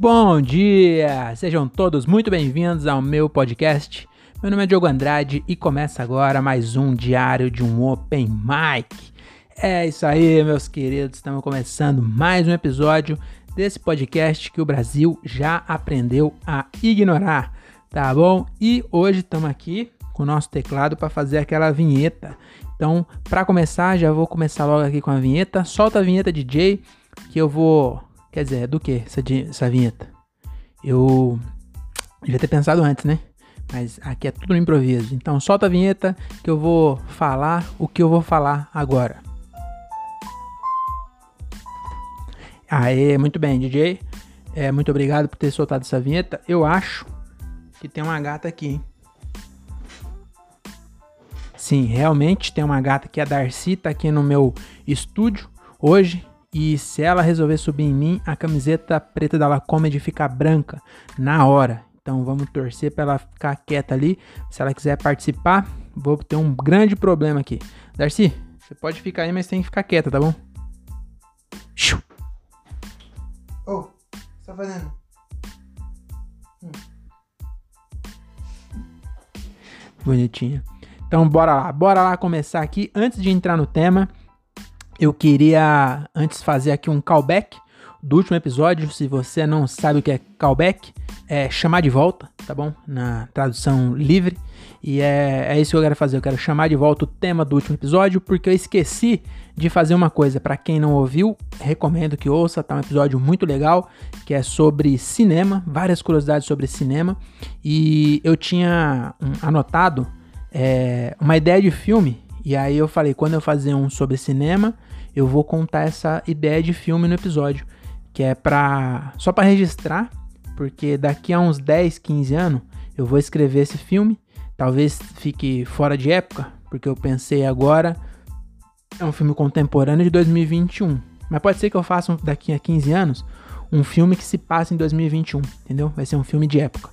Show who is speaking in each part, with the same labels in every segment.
Speaker 1: Bom dia! Sejam todos muito bem-vindos ao meu podcast. Meu nome é Diogo Andrade e começa agora mais um diário de um Open Mic. É isso aí, meus queridos, estamos começando mais um episódio desse podcast que o Brasil já aprendeu a ignorar, tá bom? E hoje estamos aqui com o nosso teclado para fazer aquela vinheta. Então, para começar, já vou começar logo aqui com a vinheta. Solta a vinheta DJ que eu vou Quer dizer, é do que essa, essa vinheta? Eu devia ter pensado antes, né? Mas aqui é tudo no improviso. Então solta a vinheta que eu vou falar o que eu vou falar agora. Aê, muito bem, DJ. É, muito obrigado por ter soltado essa vinheta. Eu acho que tem uma gata aqui, hein? Sim, realmente tem uma gata que a Darcy tá aqui no meu estúdio hoje e se ela resolver subir em mim, a camiseta preta da Lacomedy fica branca na hora. Então vamos torcer para ela ficar quieta ali. Se ela quiser participar, vou ter um grande problema aqui. Darcy, você pode ficar aí, mas tem que ficar quieta, tá bom?
Speaker 2: Ô, oh, o que você tá fazendo? Hum.
Speaker 1: Bonitinha. Então bora lá, bora lá começar aqui. Antes de entrar no tema, eu queria antes fazer aqui um callback do último episódio. Se você não sabe o que é callback, é chamar de volta, tá bom? Na tradução livre. E é, é isso que eu quero fazer. Eu quero chamar de volta o tema do último episódio, porque eu esqueci de fazer uma coisa. Para quem não ouviu, recomendo que ouça. Tá um episódio muito legal, que é sobre cinema, várias curiosidades sobre cinema. E eu tinha um, anotado é, uma ideia de filme. E aí eu falei, quando eu fazer um sobre cinema, eu vou contar essa ideia de filme no episódio, que é para só para registrar, porque daqui a uns 10, 15 anos eu vou escrever esse filme, talvez fique fora de época, porque eu pensei agora é um filme contemporâneo de 2021. Mas pode ser que eu faça daqui a 15 anos um filme que se passa em 2021, entendeu? Vai ser um filme de época.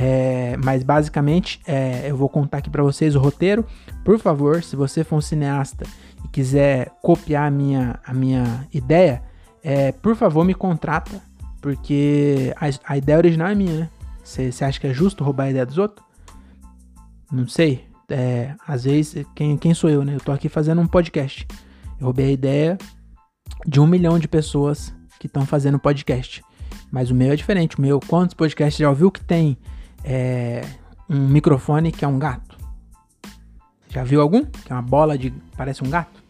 Speaker 1: É, mas basicamente é, eu vou contar aqui para vocês o roteiro. Por favor, se você for um cineasta e quiser copiar a minha, a minha ideia, é, por favor me contrata, porque a, a ideia original é minha, né? Você acha que é justo roubar a ideia dos outros? Não sei. É, às vezes, quem, quem sou eu, né? Eu tô aqui fazendo um podcast. Eu roubei a ideia de um milhão de pessoas que estão fazendo podcast. Mas o meu é diferente. O meu, quantos podcasts já ouviu que tem é, um microfone que é um gato? Já viu algum? Que é uma bola de. parece um gato?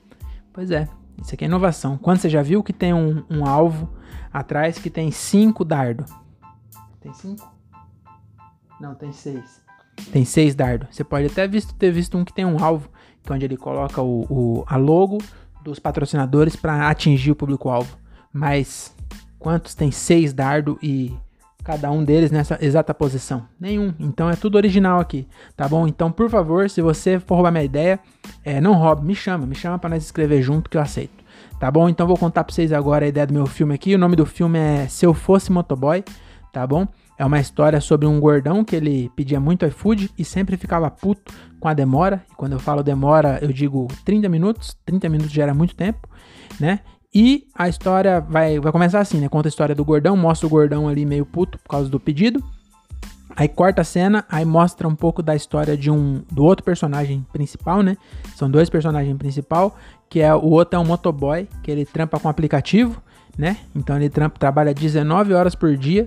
Speaker 1: Pois é, isso aqui é inovação. Quando você já viu que tem um, um alvo atrás que tem cinco dardos? Tem cinco? Não, tem seis. Tem seis dardos. Você pode até visto, ter visto um que tem um alvo, que é onde ele coloca o, o a logo dos patrocinadores para atingir o público-alvo. Mas quantos tem seis dardos e cada um deles nessa exata posição? Nenhum. Então é tudo original aqui, tá bom? Então, por favor, se você for roubar minha ideia, é, não roube, me chama, me chama para nós escrever junto que eu aceito. Tá bom? Então vou contar pra vocês agora a ideia do meu filme aqui. O nome do filme é Se Eu Fosse Motoboy, tá bom? É uma história sobre um gordão que ele pedia muito iFood e sempre ficava puto com a demora. E quando eu falo demora, eu digo 30 minutos. 30 minutos já era muito tempo, né? E a história vai, vai começar assim, né? Conta a história do gordão, mostra o gordão ali meio puto por causa do pedido. Aí corta a cena, aí mostra um pouco da história de um do outro personagem principal, né? São dois personagens principal, que é o outro é um motoboy, que ele trampa com aplicativo, né? Então ele trampa, trabalha 19 horas por dia.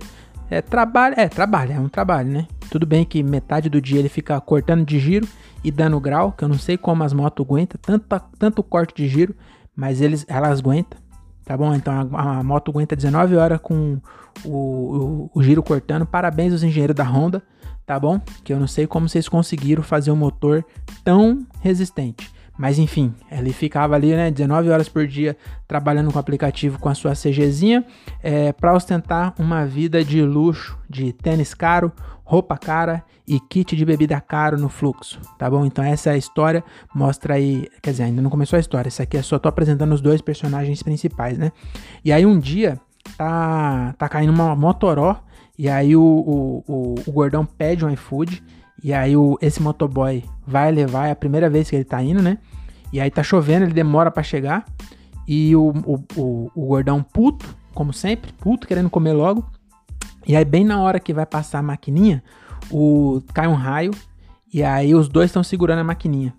Speaker 1: É trabalho, é trabalho, é um trabalho, né? Tudo bem que metade do dia ele fica cortando de giro e dando grau, que eu não sei como as motos aguentam tanto, tanto corte de giro mas eles, elas aguentam, tá bom? Então a, a moto aguenta 19 horas com o, o, o, giro cortando. Parabéns aos engenheiros da Honda, tá bom? Que eu não sei como vocês conseguiram fazer um motor tão resistente. Mas enfim, ele ficava ali, né, 19 horas por dia trabalhando com o aplicativo com a sua CGzinha é, para ostentar uma vida de luxo, de tênis caro, roupa cara e kit de bebida caro no fluxo, tá bom? Então essa é a história, mostra aí, quer dizer, ainda não começou a história, isso aqui é só tô apresentando os dois personagens principais, né? E aí um dia tá, tá caindo uma motoró e aí o, o, o, o gordão pede um iFood e aí o, esse motoboy vai levar, é a primeira vez que ele tá indo, né? E aí tá chovendo, ele demora para chegar e o, o, o, o gordão puto, como sempre, puto, querendo comer logo, E aí, bem na hora que vai passar a maquininha, o, cai um raio. E aí, os dois estão segurando a maquininha.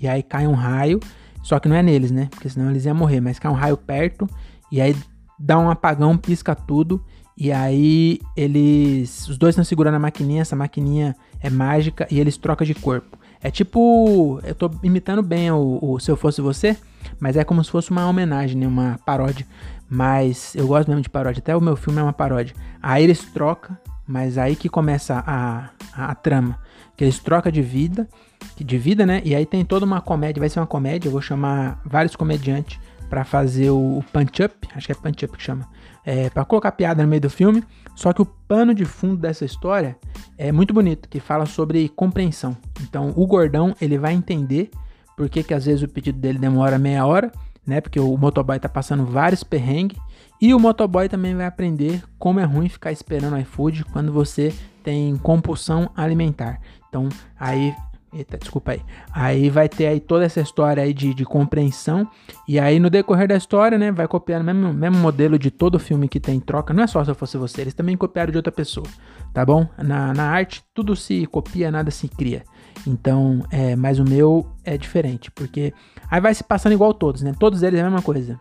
Speaker 1: E aí, cai um raio. Só que não é neles, né? Porque senão eles iam morrer. Mas cai um raio perto. E aí, dá um apagão, pisca tudo. E aí, eles. Os dois estão segurando a maquininha. Essa maquininha é mágica. E eles trocam de corpo. É tipo. Eu tô imitando bem o, o Se Eu Fosse Você. Mas é como se fosse uma homenagem, né? Uma paródia. Mas eu gosto mesmo de paródia. Até o meu filme é uma paródia. Aí eles trocam, mas aí que começa a, a, a trama. Que eles trocam de vida, de vida, né? E aí tem toda uma comédia, vai ser uma comédia. Eu vou chamar vários comediantes para fazer o, o punch up, acho que é punch up que chama, é, para colocar piada no meio do filme. Só que o pano de fundo dessa história é muito bonito, que fala sobre compreensão. Então o gordão ele vai entender por que, que às vezes o pedido dele demora meia hora né? Porque o motoboy tá passando vários perrengues. E o motoboy também vai aprender como é ruim ficar esperando iFood quando você tem compulsão alimentar. Então, aí Eita, desculpa aí. Aí vai ter aí toda essa história aí de, de compreensão. E aí no decorrer da história, né, vai copiar o mesmo, mesmo modelo de todo filme que tem troca. Não é só se eu fosse você, eles também copiaram de outra pessoa, tá bom? Na, na arte, tudo se copia, nada se cria. Então, é, mas o meu é diferente, porque aí vai se passando igual todos, né? Todos eles é a mesma coisa.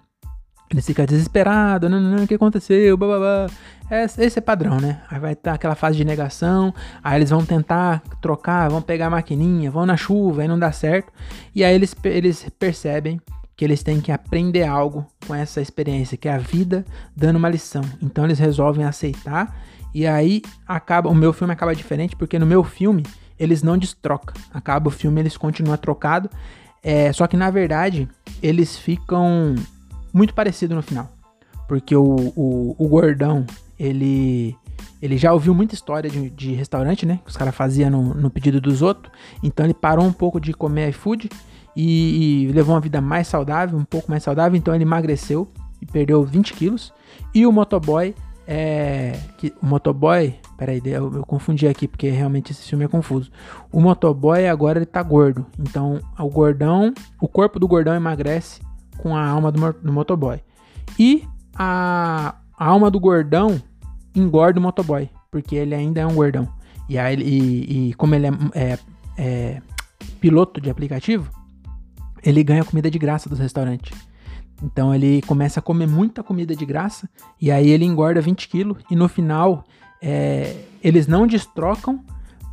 Speaker 1: Ele fica desesperado, não, não, o que aconteceu, bababá. Esse é padrão, né? Aí vai estar aquela fase de negação, aí eles vão tentar trocar, vão pegar a maquininha, vão na chuva, aí não dá certo. E aí eles, eles percebem que eles têm que aprender algo com essa experiência, que é a vida dando uma lição. Então eles resolvem aceitar e aí acaba, o meu filme acaba diferente, porque no meu filme eles não destrocam. Acaba o filme, eles continuam trocado. É, só que na verdade, eles ficam muito parecidos no final. Porque o, o, o, gordão, ele. Ele já ouviu muita história de, de restaurante, né? Que os caras faziam no, no, pedido dos outros. Então ele parou um pouco de comer iFood e, e levou uma vida mais saudável, um pouco mais saudável. Então ele emagreceu e perdeu 20 quilos. E o motoboy é. Que, o motoboy. Peraí, eu, eu confundi aqui porque realmente esse filme é confuso. O motoboy agora ele tá gordo. Então o gordão. O corpo do gordão emagrece com a alma do, do motoboy. E a, a, alma do gordão engorda o motoboy. Porque ele ainda é um gordão. E, aí, e, e como ele é, é, é piloto de aplicativo, ele ganha comida de graça dos restaurantes. Então ele começa a comer muita comida de graça e aí ele engorda 20 quilos e no final é, eles não destrocam,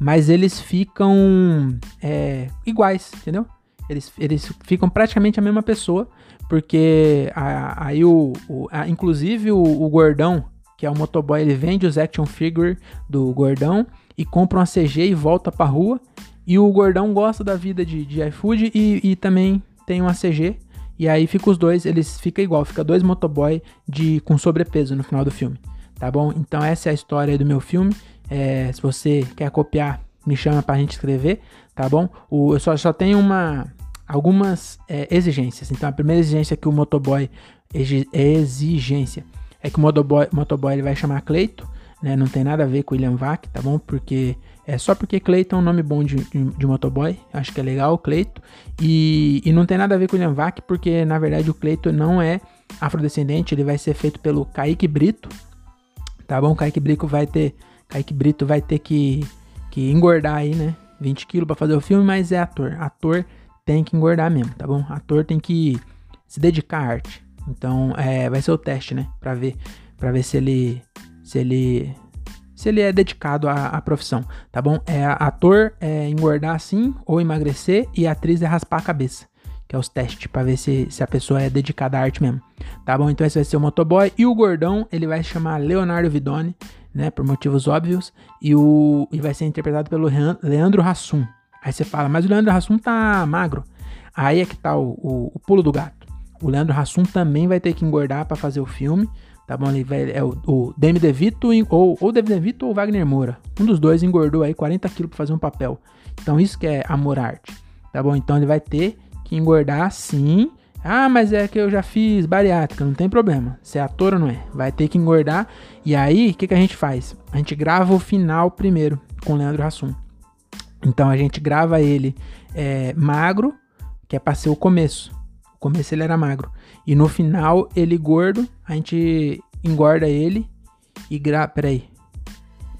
Speaker 1: mas eles ficam é, iguais, entendeu? Eles, eles ficam praticamente a mesma pessoa, porque aí o, o a, inclusive o, o, gordão, que é o motoboy, ele vende os action figure do gordão e compra uma CG e volta pra rua. E o gordão gosta da vida de, de iFood e, e também tem uma CG e aí fica os dois, eles fica igual, fica dois motoboy de com sobrepeso no final do filme, tá bom? Então essa é a história do meu filme. É, se você quer copiar, me chama pra gente escrever, tá bom? O, eu só, só tenho uma algumas é, exigências. Então a primeira exigência é que o motoboy exigência é que o motoboy, motoboy ele vai chamar Cleito, né? Não tem nada a ver com William Vac, tá bom? Porque é só porque Cleiton é um nome bom de, de, de motoboy. Acho que é legal, Cleito. E, e não tem nada a ver com William Vac, porque na verdade o Cleito não é afrodescendente. Ele vai ser feito pelo Kaique Brito. Tá bom? Kaique Brito vai ter. Kaique Brito vai ter que, que engordar aí, né? 20 quilos pra fazer o filme, mas é ator. Ator tem que engordar mesmo, tá bom? Ator tem que se dedicar à arte. Então, é, vai ser o teste, né? Pra ver, pra ver se ele. Se ele se ele é dedicado à, à profissão, tá bom? É ator é engordar assim ou emagrecer e atriz é raspar a cabeça, que é os testes para ver se, se a pessoa é dedicada à arte mesmo, tá bom? Então esse vai ser o motoboy e o gordão ele vai chamar Leonardo Vidoni, né? Por motivos óbvios e o e vai ser interpretado pelo Leandro Hassum. Aí você fala, mas o Leandro Hassum tá magro. Aí é que tá o, o, o pulo do gato. O Leandro Hassum também vai ter que engordar para fazer o filme tá bom? Ele vai, é o, o Demi DeVito ou, ou Demi DeVito ou Wagner Moura. Um dos dois engordou aí 40 quilos pra fazer um papel. Então isso que é amor arte, tá bom? Então ele vai ter que engordar sim. Ah, mas é que eu já fiz bariátrica, não tem problema. Se é ator ou não é, vai ter que engordar. E aí, o que, que a gente faz? A gente grava o final primeiro com o Leandro Hassum. Então a gente grava ele é, magro, que é pra ser o começo. O começo ele era magro. E no final, ele gordo, a gente engorda ele e gra... Peraí.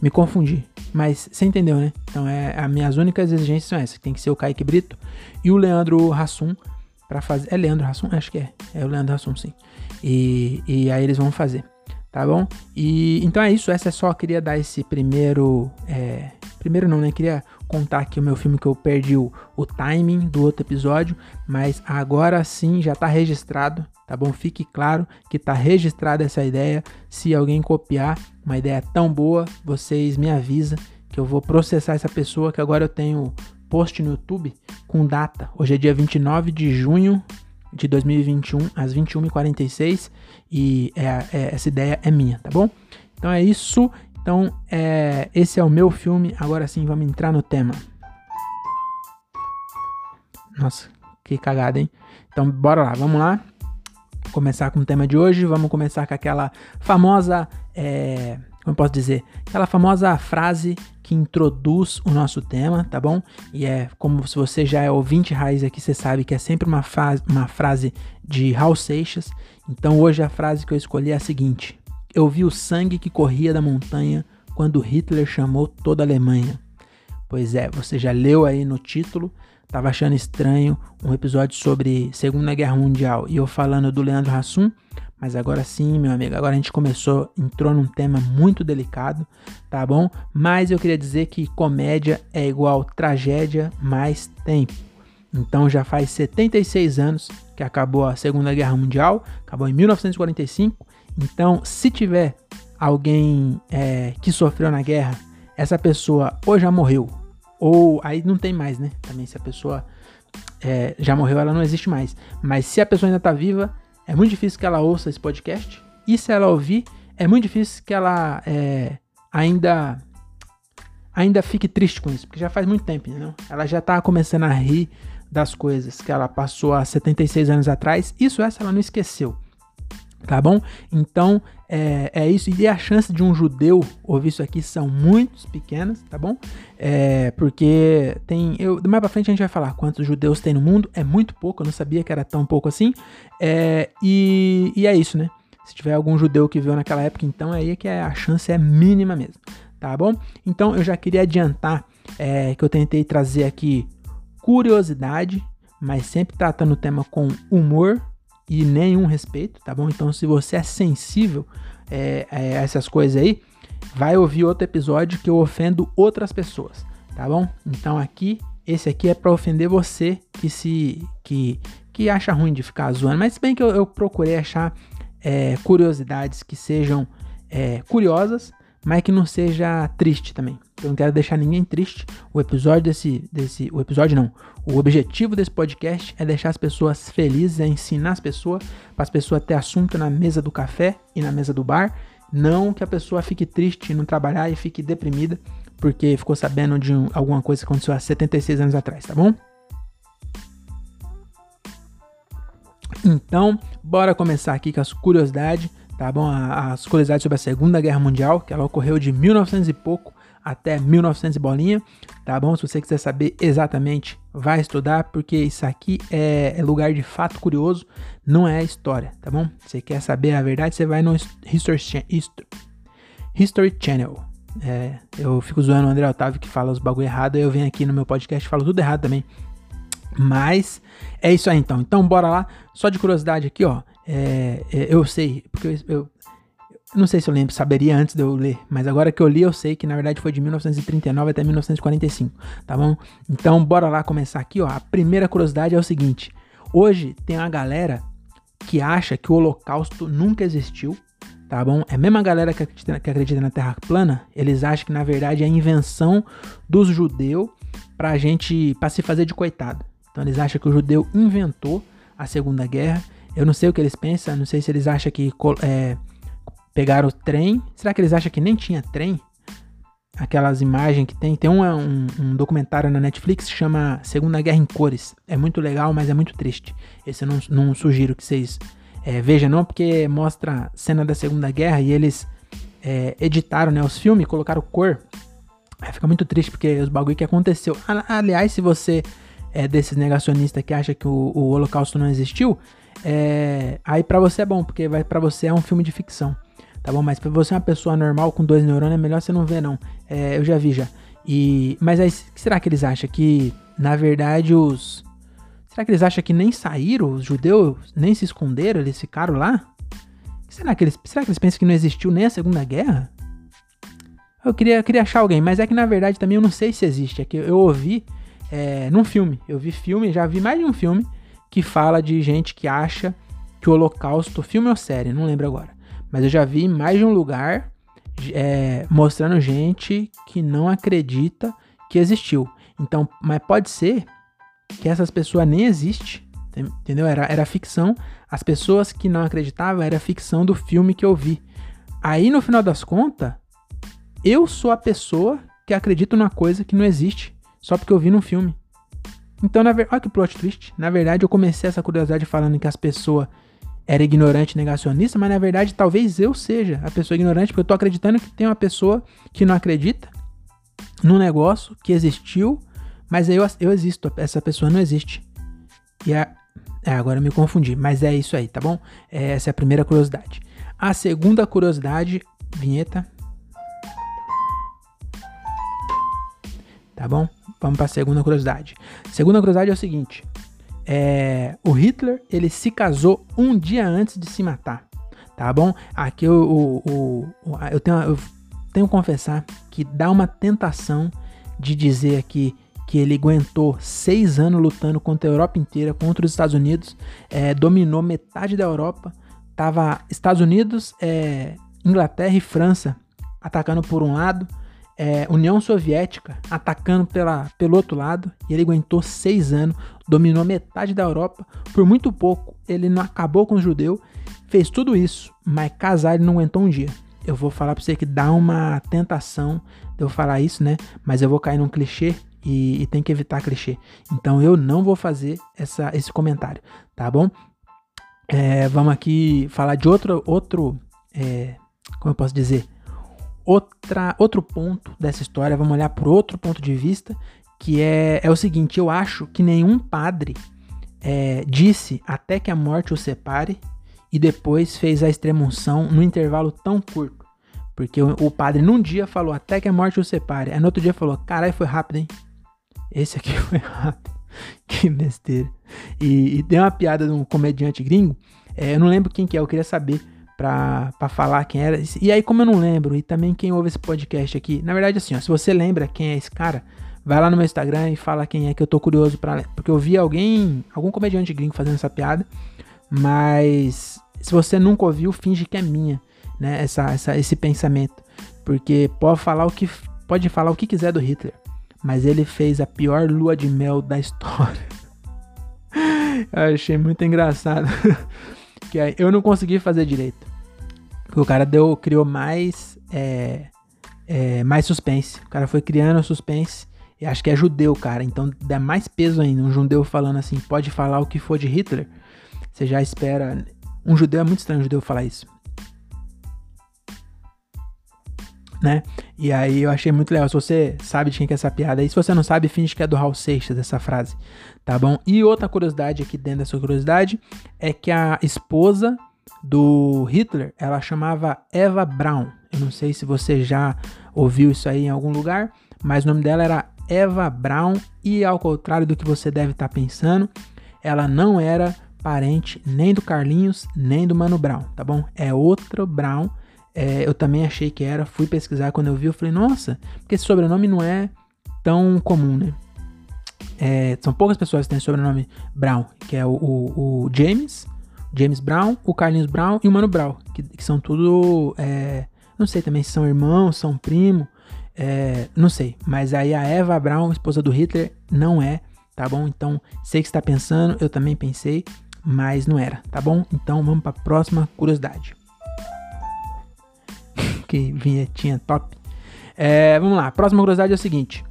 Speaker 1: me confundi. Mas você entendeu, né? Então, é, as minhas únicas exigências são essas. Tem que ser o Kaique Brito e o Leandro Hassum para fazer. É Leandro Hassum? Acho que é. É o Leandro Hassum, sim. E, e aí eles vão fazer. Tá bom? E então é isso. Essa é só. Queria dar esse primeiro. É, primeiro não, né? Queria contar aqui o meu filme que eu perdi o, o timing do outro episódio. Mas agora sim já tá registrado. Tá bom? Fique claro que tá registrada essa ideia. Se alguém copiar uma ideia tão boa, vocês me avisam que eu vou processar essa pessoa. Que agora eu tenho post no YouTube com data. Hoje é dia 29 de junho de 2021, às 21h46. E é, é, essa ideia é minha, tá bom? Então é isso. Então, é, esse é o meu filme. Agora sim, vamos entrar no tema. Nossa, que cagada, hein? Então, bora lá, vamos lá. Começar com o tema de hoje. Vamos começar com aquela famosa. É, como eu posso dizer? Aquela famosa frase que introduz o nosso tema, tá bom? E é como se você já é ouvinte raiz aqui, você sabe que é sempre uma, uma frase de Raul Seixas. Então hoje a frase que eu escolhi é a seguinte: Eu vi o sangue que corria da montanha quando Hitler chamou toda a Alemanha. Pois é, você já leu aí no título, tava achando estranho um episódio sobre Segunda Guerra Mundial e eu falando do Leandro Hassum, mas agora sim, meu amigo, agora a gente começou, entrou num tema muito delicado, tá bom? Mas eu queria dizer que comédia é igual tragédia mais tempo. Então já faz 76 anos que acabou a Segunda Guerra Mundial, acabou em 1945. Então, se tiver alguém é, que sofreu na guerra, essa pessoa ou já morreu, ou aí não tem mais, né? Também se a pessoa é, já morreu, ela não existe mais. Mas se a pessoa ainda tá viva, é muito difícil que ela ouça esse podcast. E se ela ouvir, é muito difícil que ela é, ainda ainda fique triste com isso, porque já faz muito tempo, entendeu? Ela já tá começando a rir das coisas que ela passou há 76 anos atrás. Isso essa ela não esqueceu. Tá bom? Então, é, é, isso. E a chance de um judeu ouvir isso aqui são muito pequenas, tá bom? É, porque tem. Eu, mais pra frente a gente vai falar quantos judeus tem no mundo. É muito pouco, eu não sabia que era tão pouco assim. É, e, e é isso, né? Se tiver algum judeu que viu naquela época, então aí é que a chance é mínima mesmo, tá bom? Então eu já queria adiantar é, que eu tentei trazer aqui curiosidade, mas sempre tratando o tema com humor, e nenhum respeito, tá bom? Então, se você é sensível é, é, a essas coisas aí, vai ouvir outro episódio que eu ofendo outras pessoas, tá bom? Então, aqui, esse aqui é para ofender você que se que, que acha ruim de ficar zoando, mas bem que eu, eu procurei achar é, curiosidades que sejam é, curiosas, mas que não seja triste também. Eu não quero deixar ninguém triste. O episódio desse, desse, o episódio não. O objetivo desse podcast é deixar as pessoas felizes, é ensinar as pessoas, para as pessoas ter assunto na mesa do café e na mesa do bar. Não que a pessoa fique triste não trabalhar e fique deprimida porque ficou sabendo de um, alguma coisa que aconteceu há 76 anos atrás, tá bom? Então, bora começar aqui com as curiosidades tá bom? As curiosidades sobre a Segunda Guerra Mundial, que ela ocorreu de 1900 e pouco até 1900 e bolinha, tá bom? Se você quiser saber exatamente, vai estudar, porque isso aqui é, é lugar de fato curioso, não é história, tá bom? Você quer saber a verdade, você vai no History, History Channel. É, eu fico zoando o André Otávio que fala os bagulho errado, eu venho aqui no meu podcast e falo tudo errado também. Mas é isso aí então. Então bora lá. Só de curiosidade aqui, ó. É, é, eu sei, porque eu, eu, não sei se eu lembro, saberia antes de eu ler, mas agora que eu li eu sei que na verdade foi de 1939 até 1945, tá bom? Então bora lá começar aqui, ó. A primeira curiosidade é o seguinte: hoje tem uma galera que acha que o Holocausto nunca existiu, tá bom? É a mesma galera que acredita, que acredita na Terra plana, eles acham que na verdade é a invenção dos judeus pra gente, pra se fazer de coitado. Então eles acham que o judeu inventou a Segunda Guerra eu não sei o que eles pensam, não sei se eles acham que é, pegaram o trem. Será que eles acham que nem tinha trem? Aquelas imagens que tem. Tem um, um, um documentário na Netflix que chama Segunda Guerra em Cores. É muito legal, mas é muito triste. Esse eu não, não sugiro que vocês é, vejam, não, porque mostra cena da Segunda Guerra e eles é, editaram né, os filmes, colocaram cor. Fica muito triste porque os bagulho que aconteceu. Aliás, se você é desses negacionistas que acha que o, o Holocausto não existiu, é, aí para você é bom, porque vai para você é um filme de ficção, tá bom? Mas pra você uma pessoa normal com dois neurônios é melhor você não ver, não. É, eu já vi já. E, mas aí, que será que eles acham? Que, na verdade, os... Será que eles acham que nem saíram, os judeus nem se esconderam, eles ficaram lá? Será que eles, será que eles pensam que não existiu nem a Segunda Guerra? Eu queria, queria achar alguém, mas é que na verdade também eu não sei se existe. É que eu ouvi é, num filme. Eu vi filme, já vi mais de um filme que fala de gente que acha que o Holocausto, filme ou série, não lembro agora. Mas eu já vi mais de um lugar é, mostrando gente que não acredita que existiu. Então, mas pode ser que essas pessoas nem existem, entendeu? Era, era ficção. As pessoas que não acreditavam era ficção do filme que eu vi. Aí, no final das contas, eu sou a pessoa que acredita numa coisa que não existe só porque eu vi num filme. Então, na olha que plot twist. Na verdade, eu comecei essa curiosidade falando que as pessoas eram ignorantes negacionistas, mas na verdade, talvez eu seja a pessoa ignorante, porque eu tô acreditando que tem uma pessoa que não acredita num negócio que existiu, mas eu, eu existo, essa pessoa não existe. E é, agora eu me confundi, mas é isso aí, tá bom? É, essa é a primeira curiosidade. A segunda curiosidade, vinheta. tá bom? Vamos para a segunda curiosidade. Segunda curiosidade é o seguinte: é, o Hitler ele se casou um dia antes de se matar, tá bom? Aqui eu, eu, eu, eu tenho, eu tenho que confessar que dá uma tentação de dizer aqui que ele aguentou seis anos lutando contra a Europa inteira, contra os Estados Unidos, é, dominou metade da Europa, tava Estados Unidos, é, Inglaterra e França atacando por um lado, é, União Soviética atacando pela, pelo outro lado e ele aguentou seis anos, dominou metade da Europa. Por muito pouco, ele não acabou com o judeu, fez tudo isso, mas casar ele não aguentou um dia. Eu vou falar pra você que dá uma tentação de eu falar isso, né? Mas eu vou cair num clichê e, e tem que evitar clichê. Então eu não vou fazer essa, esse comentário, tá bom? É, vamos aqui falar de outro, outro é, como eu posso dizer? Outra, outro ponto dessa história, vamos olhar por outro ponto de vista, que é, é o seguinte: eu acho que nenhum padre é, disse até que a morte o separe e depois fez a extremunção no intervalo tão curto. Porque o, o, padre num dia falou até que a morte o separe, aí no outro dia falou: caralho, foi rápido, hein? Esse aqui foi rápido. que besteira. E, e tem uma piada de um comediante gringo, é, eu não lembro quem que é, eu queria saber pra, pra falar quem era. E aí, como eu não lembro, e também quem ouve esse podcast aqui, na verdade, assim, ó, se você lembra quem é esse cara, vai lá no meu Instagram e fala quem é que eu tô curioso para Porque eu vi alguém, algum comediante gringo fazendo essa piada, mas se você nunca ouviu, finge que é minha, né? Essa, essa, esse pensamento. Porque pode falar o que pode falar o que quiser do Hitler, mas ele fez a pior lua de mel da história. eu achei muito engraçado. que eu não consegui fazer direito. O cara deu, criou mais, é, é, mais suspense. O cara foi criando suspense. E acho que é judeu, cara. Então dá mais peso ainda. Um judeu falando assim, pode falar o que for de Hitler. Você já espera. Um judeu é muito estranho um judeu falar isso. Né? E aí eu achei muito legal. Se você sabe de quem que é essa piada aí, se você não sabe, finge que é do Raul Seixas essa frase, tá bom? E outra curiosidade aqui dentro dessa curiosidade é que a esposa do Hitler, ela chamava Eva Braun. Eu não sei se você já ouviu isso aí em algum lugar, mas o nome dela era Eva Braun e ao contrário do que você deve estar tá pensando, ela não era parente nem do Carlinhos, nem do Mano Brown, tá bom? É outro Brown. É, eu também achei que era, fui pesquisar quando eu vi, eu falei, nossa, porque esse sobrenome não é tão comum, né? É, são poucas pessoas que têm sobrenome Brown, que é o, o, o James, James Brown, o Carlinhos Brown e o Mano Brown, que, que são tudo. É, não sei também se são irmãos, são primo, é, não sei. Mas aí a Eva Brown, esposa do Hitler, não é, tá bom? Então, sei que está pensando, eu também pensei, mas não era, tá bom? Então vamos para a próxima curiosidade. Que vinhetinha top. É, vamos lá, a próxima curiosidade é o seguinte: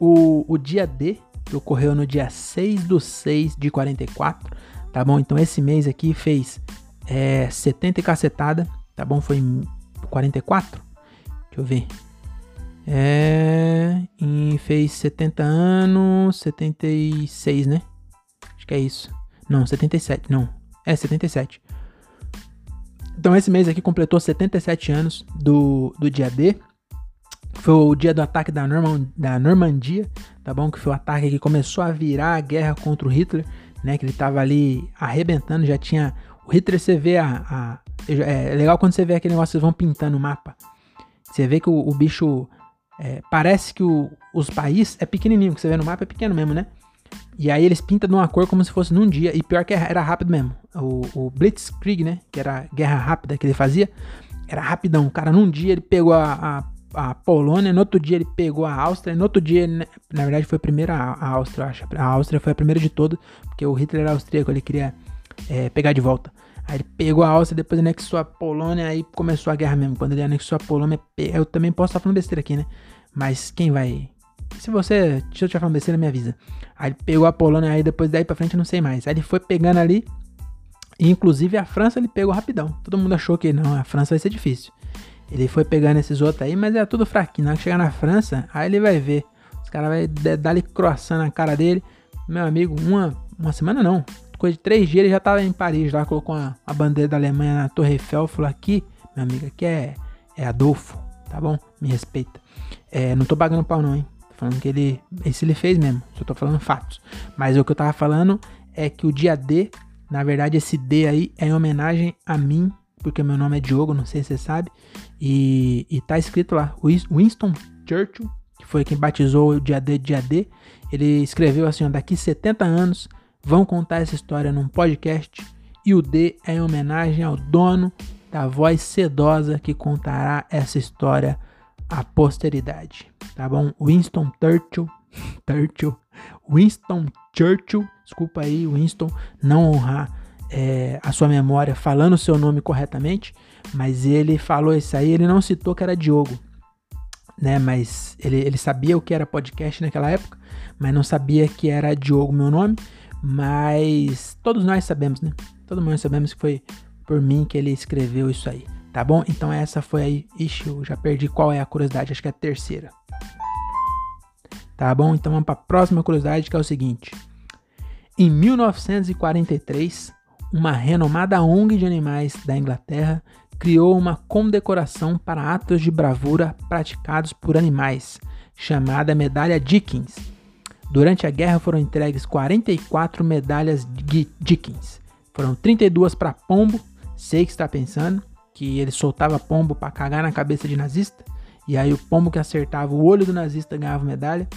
Speaker 1: o, o dia D, que ocorreu no dia 6 do 6 de 44, tá bom? Então esse mês aqui fez é, 70 e cacetada, tá bom? Foi 44? Deixa eu ver. É. E fez 70 anos, 76, né? Acho que é isso. Não, 77, não. É 77. Então esse mês aqui completou 77 anos do, do dia D. Foi o dia do ataque da, Norman, da Normandia, tá bom? Que foi o ataque que começou a virar a guerra contra o Hitler, né? Que ele tava ali arrebentando, já tinha... O Hitler, você vê a... a é legal quando você vê aquele negócio, vocês vão pintando o mapa. Você vê que o, o bicho... É, parece que o, os países é pequenininho, que você vê no mapa é pequeno mesmo, né? E aí eles pintam de uma cor como se fosse num dia. E pior que era rápido mesmo. O, o Blitzkrieg, né? Que era a guerra rápida que ele fazia. Era rapidão. O cara, num dia ele pegou a, a, a Polônia, no outro dia ele pegou a Áustria, no outro dia, ele, na verdade, foi a primeira a Áustria, eu acho. A Áustria foi a primeira de todas, porque o Hitler era austríaco, ele queria é, pegar de volta. Aí ele pegou a Áustria, depois anexou a Polônia, aí começou a guerra mesmo. Quando ele anexou a Polônia, eu também posso estar falando besteira aqui, né? Mas quem vai se você. Deixa eu te falar besteira, me avisa. Aí ele pegou a Polônia, aí depois daí pra frente eu não sei mais. Aí ele foi pegando ali. E inclusive a França ele pegou rapidão. Todo mundo achou que não, a França vai ser difícil. Ele foi pegando esses outros aí, mas é tudo fraquinho. Na hora que chegar na França, aí ele vai ver. Os caras vão dar ali croissant na cara dele. Meu amigo, uma, uma semana não. Coisa de três dias ele já tava em Paris lá, colocou a, a bandeira da Alemanha na Torre Eiffel. Falou aqui, meu amigo, aqui é, é Adolfo, tá bom? Me respeita. É, não tô pagando pau não, hein? Falando que ele. Esse ele fez mesmo. Só tô falando fatos. Mas o que eu tava falando é que o dia D, na verdade, esse D aí é em homenagem a mim, porque meu nome é Diogo, não sei se você sabe. E, e tá escrito lá, Winston Churchill, que foi quem batizou o dia D dia D, ele escreveu assim: ó, daqui 70 anos vão contar essa história num podcast. E o D é em homenagem ao dono da voz sedosa que contará essa história à posteridade tá bom? Winston Churchill, Churchill, Winston Churchill, desculpa aí, Winston, não honrar é, a sua memória falando o seu nome corretamente, mas ele falou isso aí, ele não citou que era Diogo, né? Mas ele, ele sabia o que era podcast naquela época, mas não sabia que era Diogo meu nome, mas todos nós sabemos, né? Todos nós sabemos que foi por mim que ele escreveu isso aí. Tá bom? Então essa foi aí. Ixi, eu já perdi qual é a curiosidade, acho que é a terceira. Tá bom? Então vamos para a próxima curiosidade que é o seguinte. Em 1943, uma renomada ONG de animais da Inglaterra criou uma condecoração para atos de bravura praticados por animais, chamada Medalha Dickens. Durante a guerra foram entregues 44 medalhas Dickens. Foram 32 para pombo, sei que está pensando, que ele soltava pombo para cagar na cabeça de nazista, e aí o pombo que acertava o olho do nazista ganhava medalha.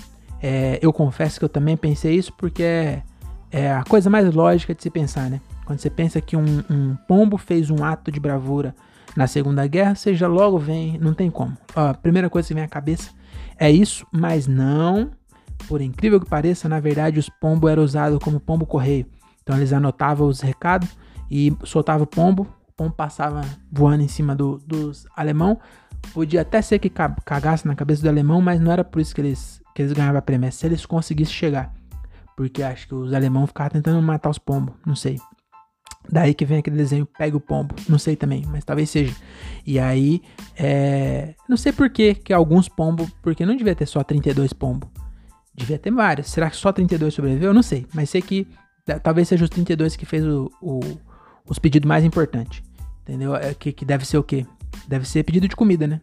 Speaker 1: É, eu confesso que eu também pensei isso porque é, é, a coisa mais lógica de se pensar, né? Quando você pensa que um, um pombo fez um ato de bravura na Segunda Guerra, já logo vem, não tem como. Ó, a primeira coisa que vem à cabeça é isso, mas não, por incrível que pareça, na verdade os pombos eram usados como pombo correio. Então eles anotavam os recados e soltavam o pombo, pombo passava voando em cima do, dos alemão. Podia até ser que cagasse na cabeça do alemão, mas não era por isso que eles, que eles ganhavam a. É se eles conseguissem chegar. Porque acho que os alemães ficavam tentando matar os pombos, não sei. Daí que vem aquele desenho, pega o pombo, não sei também, mas talvez seja. E aí, é... não sei por que que alguns pombos, porque não devia ter só 32 pombos. Devia ter vários. Será que só 32 sobreviveu? Eu não sei, mas sei que talvez seja os 32 que fez o, o os pedidos mais importantes. Entendeu? É que, que deve ser o quê? Deve ser pedido de comida, né?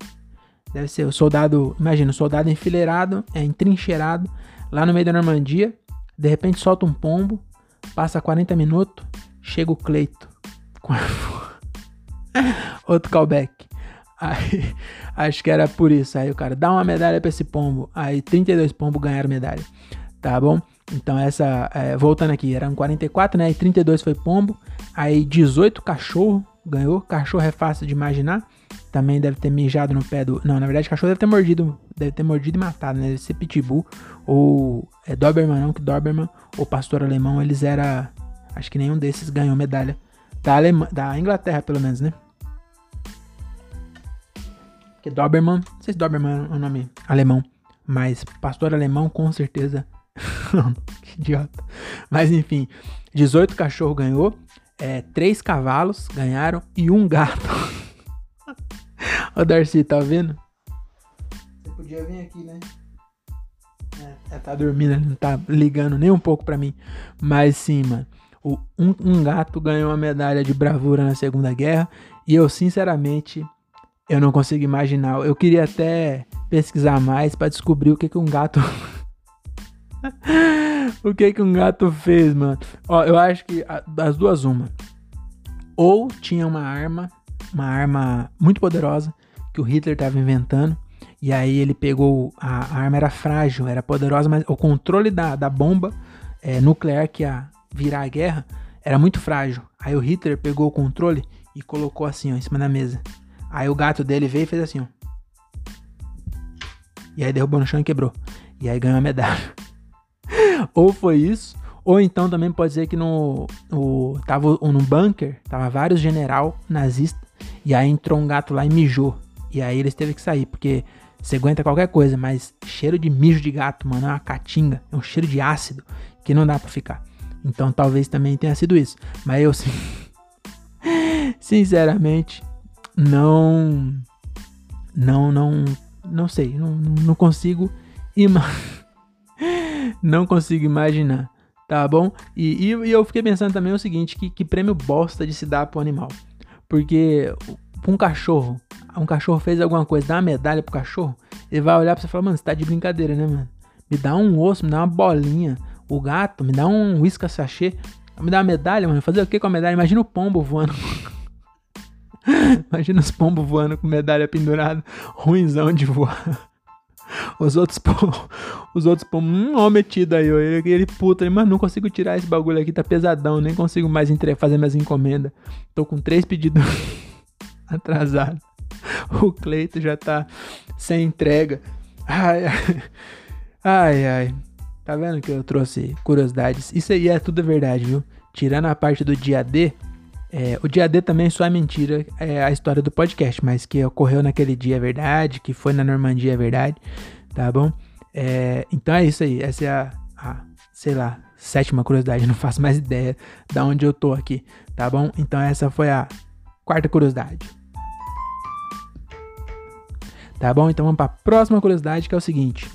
Speaker 1: Deve ser o soldado, imagina, o soldado enfileirado, é entrincheirado, lá no meio da Normandia, de repente solta um pombo, passa 40 minutos, chega o Cleito. Outro callback. Aí, acho que era por isso. Aí o cara dá uma medalha pra esse pombo. Aí 32 pombos ganharam medalha. Tá bom? Então essa, é, voltando aqui, eram 44, né? E 32 foi pombo. Aí 18 cachorro ganhou. Cachorro é fácil de imaginar. Também deve ter mijado no pé do. Não, na verdade, cachorro deve ter mordido. Deve ter mordido e matado, né? Deve ser pitbull. Ou é Doberman, não, que Doberman ou pastor alemão, eles era. Acho que nenhum desses ganhou medalha. Da, da Inglaterra, pelo menos, né? Que Doberman, não sei se Doberman é um nome alemão, mas pastor alemão com certeza. que idiota. Mas enfim, 18 cachorro ganhou é, três cavalos ganharam e um gato. Ô Darcy, tá vendo?
Speaker 2: Você podia vir aqui, né?
Speaker 1: É, tá dormindo, não tá ligando nem um pouco pra mim. Mas sim, mano. O, um, um gato ganhou uma medalha de bravura na Segunda Guerra e eu, sinceramente, eu não consigo imaginar. Eu queria até pesquisar mais para descobrir o que, que um gato. o que, que um gato fez, mano. Ó, eu acho que das duas, uma. Ou tinha uma arma, uma arma muito poderosa que o Hitler estava inventando. E aí ele pegou. A, a, arma era frágil, era poderosa, mas o controle da, da bomba é, nuclear que ia virar a guerra era muito frágil. Aí o Hitler pegou o controle e colocou assim, ó, em cima da mesa. Aí o gato dele veio e fez assim, ó. E aí derrubou no chão e quebrou. E aí ganhou a medalha. Ou foi isso, ou então também pode ser que no, o, tava no bunker, tava vários general nazista, e aí entrou um gato lá e mijou. E aí eles teve que sair, porque você aguenta qualquer coisa, mas cheiro de mijo de gato, mano, é uma catinga, é um cheiro de ácido que não dá para ficar. Então talvez também tenha sido isso. Mas eu sim. Sinceramente, não. Não, não. Não sei. Não, não consigo imaginar. não consigo imaginar. Tá bom? E, e, e, eu fiquei pensando também o seguinte: que, que prêmio bosta de se dar pro animal. Porque um cachorro, um cachorro fez alguma coisa, dá uma medalha pro cachorro, ele vai olhar pra você e falar, mano, você tá de brincadeira, né, mano? Me dá um osso, me dá uma bolinha. O gato, me dá um whisky sachê. Me dá uma medalha, mano. Fazer o que com a medalha? Imagina o pombo voando. Imagina os pombos voando com medalha pendurada. Ruizão de voar. Os outros pombos, os outros pombos, um homem metido aí, ele, ele puta, mas não consigo tirar esse bagulho aqui, tá pesadão, nem consigo mais entre, fazer minhas encomendas. Tô com três pedidos atrasados. O Cleito já tá sem entrega. Ai, ai, ai, ai. Tá vendo que eu trouxe curiosidades? Isso aí é tudo verdade, viu? Tirando a parte do dia D, é, o dia D também só é mentira, é a história do podcast, mas que ocorreu naquele dia é verdade, que foi na Normandia é verdade, tá bom? É, então é isso aí, essa é a, a, sei lá, sétima curiosidade, não faço mais ideia da onde eu tô aqui, tá bom? Então essa foi a quarta curiosidade. Tá bom? Então vamos para a próxima curiosidade que é o seguinte.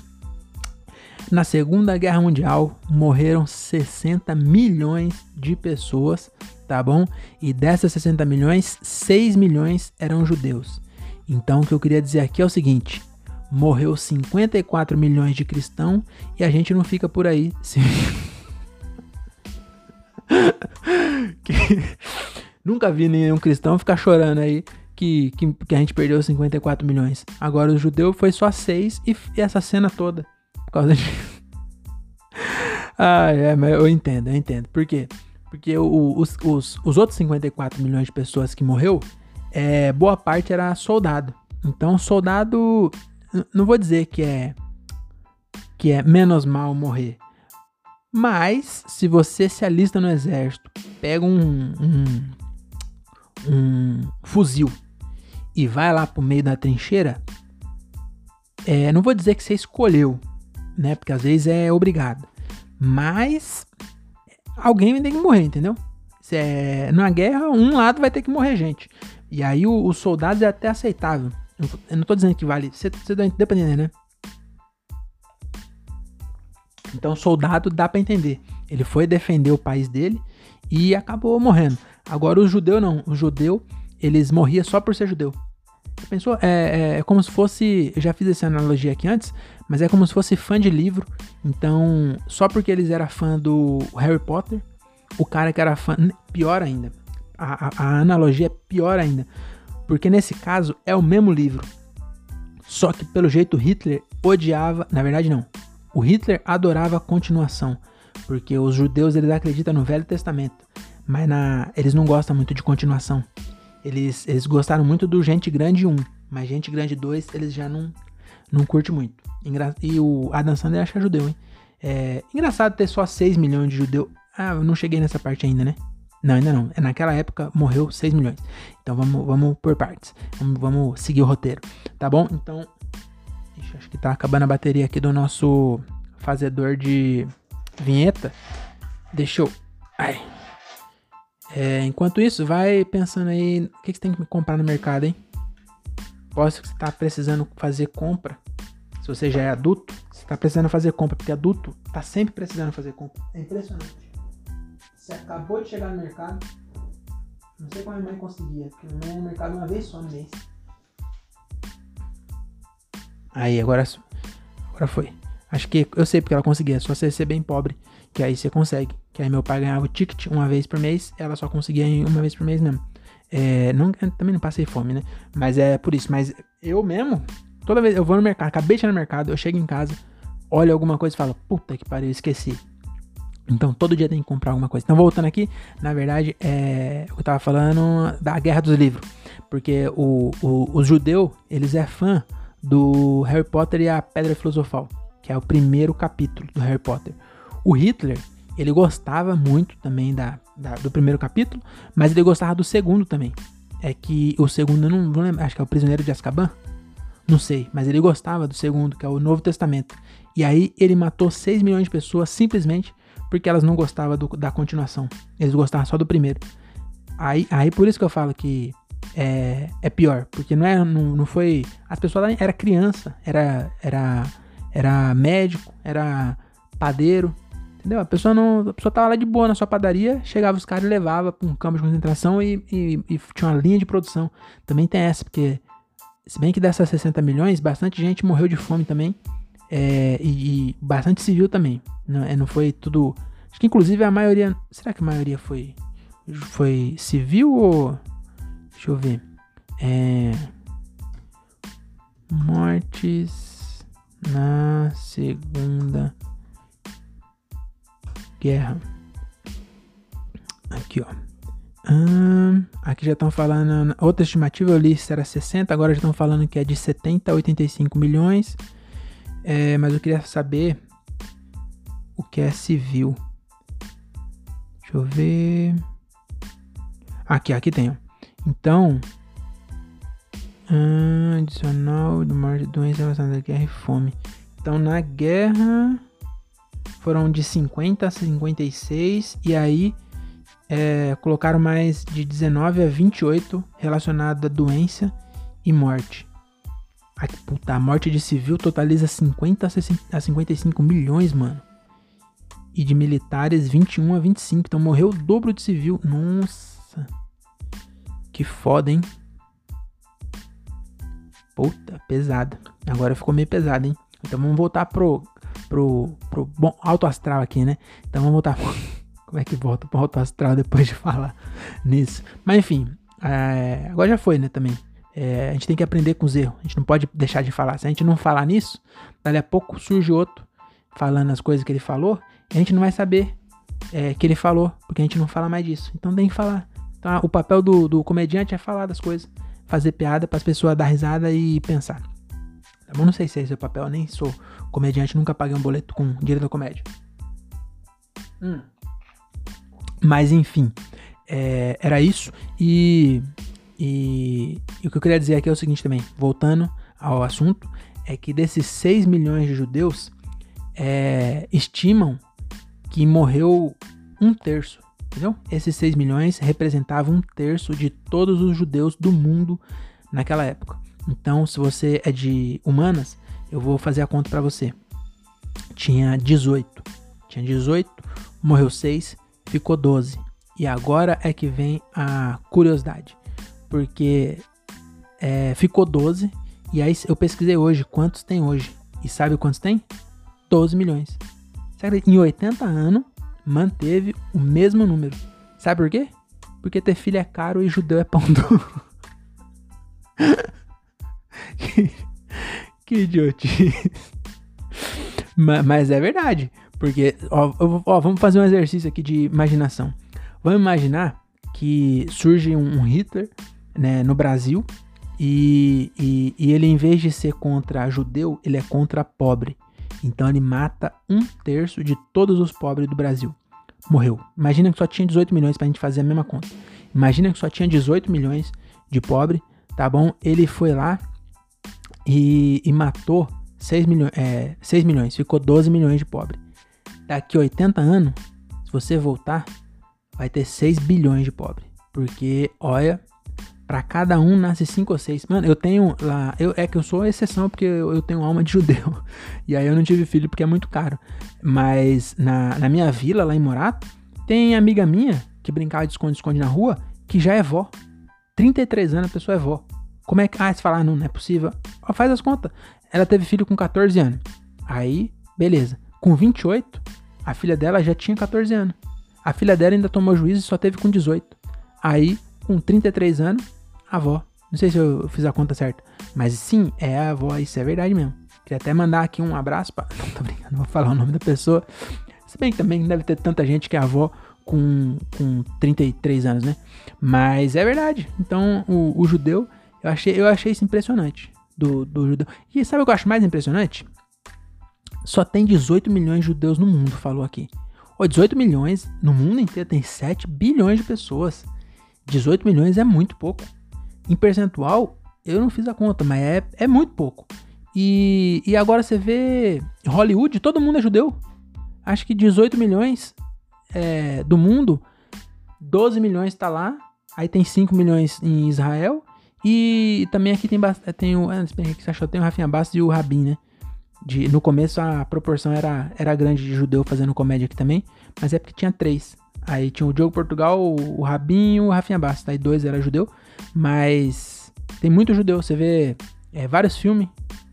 Speaker 1: Na Segunda Guerra Mundial morreram 60 milhões de pessoas, tá bom? E dessas 60 milhões, 6 milhões eram judeus. Então o que eu queria dizer aqui é o seguinte: morreu 54 milhões de cristãos e a gente não fica por aí. Que... Nunca vi nenhum cristão ficar chorando aí que, que, que, a gente perdeu 54 milhões. Agora o judeu foi só 6 e, e essa cena toda por causa disso. ah, é, mas eu entendo, eu entendo. Por quê? Porque o, os, os, os outros 54 milhões de pessoas que morreu, é, boa parte era soldado. Então, soldado, não vou dizer que é que é menos mal morrer. Mas, se você se alista no exército, pega um, um, um fuzil e vai lá pro meio da trincheira, é, não vou dizer que você escolheu, né? Porque às vezes é obrigado. Mas alguém tem que morrer, entendeu? Se é, numa guerra, um lado vai ter que morrer gente. E aí os soldados é até aceitável. Eu não tô dizendo que vale. Você, você deu pra entender, né? Então soldado dá para entender. Ele foi defender o país dele e acabou morrendo. Agora o judeu não. O judeu, eles morriam só por ser judeu. Pensou? É, é, é, como se fosse. Eu já fiz essa analogia aqui antes, mas é como se fosse fã de livro. Então, só porque eles eram fã do Harry Potter, o cara que era fã. Pior ainda. A, a, a analogia é pior ainda. Porque nesse caso é o mesmo livro. Só que pelo jeito Hitler odiava. Na verdade, não. O Hitler adorava a continuação. Porque os judeus eles acreditam no Velho Testamento. Mas na, eles não gostam muito de continuação. Eles, eles gostaram muito do Gente Grande 1, mas Gente Grande 2 eles já não, não curte muito. Engra e o Adam Sandler é judeu, hein? É engraçado ter só 6 milhões de judeus. Ah, eu não cheguei nessa parte ainda, né? Não, ainda não. É naquela época morreu 6 milhões. Então vamos, vamos por partes. Vamos, vamos seguir o roteiro. Tá bom? Então. Ixi, acho que tá acabando a bateria aqui do nosso fazedor de vinheta. Deixa eu. Ai. É, enquanto isso, vai pensando aí o que, que você tem que comprar no mercado, hein? Posso que você está precisando fazer compra. Se você já é adulto, você está precisando fazer compra, porque adulto está sempre precisando fazer compra. É impressionante. Você acabou de chegar no mercado. Não sei como a minha mãe conseguia, porque minha mãe ia no mercado uma vez só no mês. Aí, agora, agora foi. Acho que eu sei porque ela conseguia, é só você ser bem pobre, que aí você consegue. Que aí meu pai ganhava o ticket uma vez por mês, ela só conseguia uma vez por mês mesmo. É, não, também não passei fome, né? Mas é por isso. Mas eu mesmo, toda vez eu vou no mercado, acabei de chegar no mercado, eu chego em casa, olho alguma coisa e falo, puta que pariu, esqueci. Então todo dia tem que comprar alguma coisa. Então voltando aqui, na verdade, é, eu tava falando da Guerra dos Livros. Porque o, o, os judeus, eles é fã do Harry Potter e a Pedra Filosofal, que é o primeiro capítulo do Harry Potter. O Hitler, ele gostava muito também da, da, do primeiro capítulo, mas ele gostava do segundo também. É que o segundo, eu não, não lembro, acho que é o Prisioneiro de Azkaban. Não sei, mas ele gostava do segundo, que é o Novo Testamento. E aí ele matou 6 milhões de pessoas simplesmente porque elas não gostavam do, da continuação. Eles gostavam só do primeiro. Aí, aí por isso que eu falo que é, é pior, porque não, é, não, não foi. As pessoas era criança, era, era, era médico, era padeiro, entendeu? A pessoa não, a pessoa tava lá de boa na sua padaria, chegava os caras e levava para um campo de concentração e, e, e, tinha uma linha de produção. Também tem essa, porque se bem que dessas 60 milhões, bastante gente morreu de fome também, é, e, e, bastante civil também. Não, é, não foi tudo. Acho que inclusive a maioria. Será que a maioria foi foi civil ou Deixa eu ver. É... Mortes na Segunda Guerra. Aqui, ó. Hum, aqui já estão falando. Outra estimativa eu li se era 60, agora já estão falando que é de 70 a 85 milhões. É, mas eu queria saber o que é civil. Deixa eu ver. Aqui, aqui tem. Então, ah, adicional de morte, doença relacionada à guerra e fome. Então, na guerra foram de 50 a 56 e aí é, colocaram mais de 19 a 28 relacionado a doença e morte. Ai, puta, a morte de civil totaliza 50 a 55 milhões, mano. E de militares 21 a 25. Então morreu o dobro de civil. Nossa. Que foda, hein? Puta, pesada. Agora ficou meio pesado, hein? Então vamos voltar pro, pro, pro bom, alto astral aqui, né? Então vamos voltar. Como é que volta pro alto astral depois de falar nisso? Mas enfim, é, agora já foi, né? Também. É, a gente tem que aprender com os erros. A gente não pode deixar de falar. Se a gente não falar nisso, dali a pouco surge outro falando as coisas que ele falou. E a gente não vai saber é, que ele falou, porque a gente não fala mais disso. Então tem que falar. Então, o papel do, do comediante é falar das coisas, fazer piada para as pessoas dar risada e pensar. Tá bom? Não sei se esse é o papel, eu nem sou comediante, nunca paguei um boleto com dinheiro da comédia. Hum. Mas enfim, é, era isso. E, e, e, o que eu queria dizer aqui é o seguinte também, voltando ao assunto, é que desses 6 milhões de judeus, é, estimam que morreu um terço Entendeu? Esses 6 milhões representavam um terço de todos os judeus do mundo naquela época. Então, se você é de humanas, eu vou fazer a conta para você. Tinha 18. Tinha 18, morreu 6, ficou 12. E agora é que vem a curiosidade. Porque é, ficou 12. E aí eu pesquisei hoje quantos tem hoje. E sabe quantos tem? 12 milhões. Em 80 anos, manteve o mesmo número. Sabe por quê? Porque ter filho é caro e judeu é pão duro. que, que idiotice. mas, mas, é verdade. Porque, ó, ó, vamos fazer um exercício aqui de imaginação. Vamos imaginar que surge um, Hitler né, no Brasil e, e, e ele, em vez de ser contra judeu, ele é contra pobre. Então ele mata um terço de todos os pobres do Brasil. Morreu. Imagina que só tinha 18 milhões pra gente fazer a mesma conta. Imagina que só tinha 18 milhões de pobre, tá bom? Ele foi lá e, e matou 6 milhões, é, 6 milhões, ficou 12 milhões de pobre. Daqui 80 anos, se você voltar, vai ter 6 bilhões de pobre. Porque, olha, para cada um nasce cinco ou seis. Mano, eu tenho lá. Eu, é que eu sou exceção porque eu, eu, tenho alma de judeu. E aí eu não tive filho porque é muito caro. Mas na, na minha vila, lá em Morato, Tem amiga minha que brincava de esconde-esconde na rua, que já é vó. 33 anos a pessoa é vó. Como é que. Ah, você fala, ah, não, não é possível. Ó, faz as contas. Ela teve filho com 14 anos. Aí, beleza. Com 28, a filha dela já tinha 14 anos. A filha dela ainda tomou juízo e só teve com 18. Aí, com 33 anos, a avó. Não sei se eu fiz a conta certa. Mas sim, é a avó, isso é verdade mesmo. Queria até mandar aqui um abraço. Não tô brincando, vou falar o nome da pessoa. Se bem que também deve ter tanta gente que é avó com, com 33 anos, né? Mas é verdade. Então, o, o judeu, eu achei, eu achei isso impressionante. Do, do judeu. E sabe o que eu acho mais impressionante? Só tem 18 milhões de judeus no mundo, falou aqui. Oh, 18 milhões no mundo inteiro tem 7 bilhões de pessoas. 18 milhões é muito pouco. Em percentual, eu não fiz a conta, mas é, é muito pouco. E, e agora você vê Hollywood, todo mundo é judeu. Acho que 18 milhões é, do mundo, 12 milhões está lá. Aí tem 5 milhões em Israel. E também aqui tem, tem o. Ah, que você achou? Tem o Rafinha Bastos e o Rabin, né? De, no começo a proporção era, era grande de judeu fazendo comédia aqui também. Mas é porque tinha três. Aí tinha o Diogo Portugal, o, o Rabin e o Rafinha Bastos. Aí dois era judeu. Mas tem muito judeu. Você vê é, vários filmes.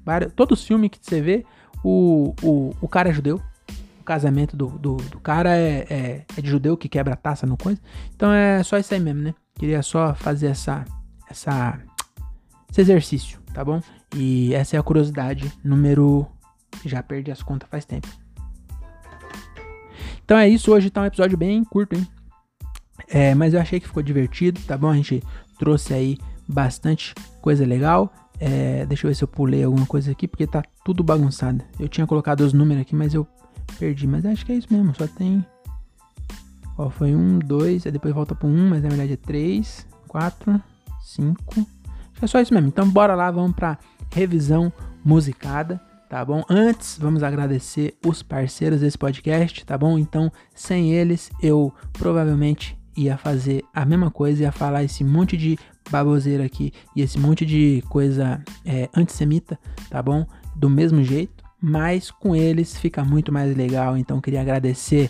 Speaker 1: Vários, todos os filmes que você vê, o, o, o cara é judeu casamento do, do, do cara é, é, é, de judeu que quebra a taça no coisa. Então é só isso aí mesmo, né? Queria só fazer essa, essa, esse exercício, tá bom? E essa é a curiosidade número. Já perdi as contas faz tempo. Então é isso, hoje tá um episódio bem curto, hein? É, mas eu achei que ficou divertido, tá bom? A gente trouxe aí bastante coisa legal. É, deixa eu ver se eu pulei alguma coisa aqui, porque tá tudo bagunçado. Eu tinha colocado os números aqui, mas eu Perdi, mas acho que é isso mesmo. Só tem. Ó, foi um, dois, aí depois volta pro um, mas na verdade é três, quatro, cinco. É só isso mesmo. Então bora lá, vamos pra revisão musicada, tá bom? Antes, vamos agradecer os parceiros desse podcast, tá bom? Então, sem eles, eu provavelmente ia fazer a mesma coisa, ia falar esse monte de baboseira aqui e esse monte de coisa é, antissemita, tá bom? Do mesmo jeito mas com eles fica muito mais legal. Então queria agradecer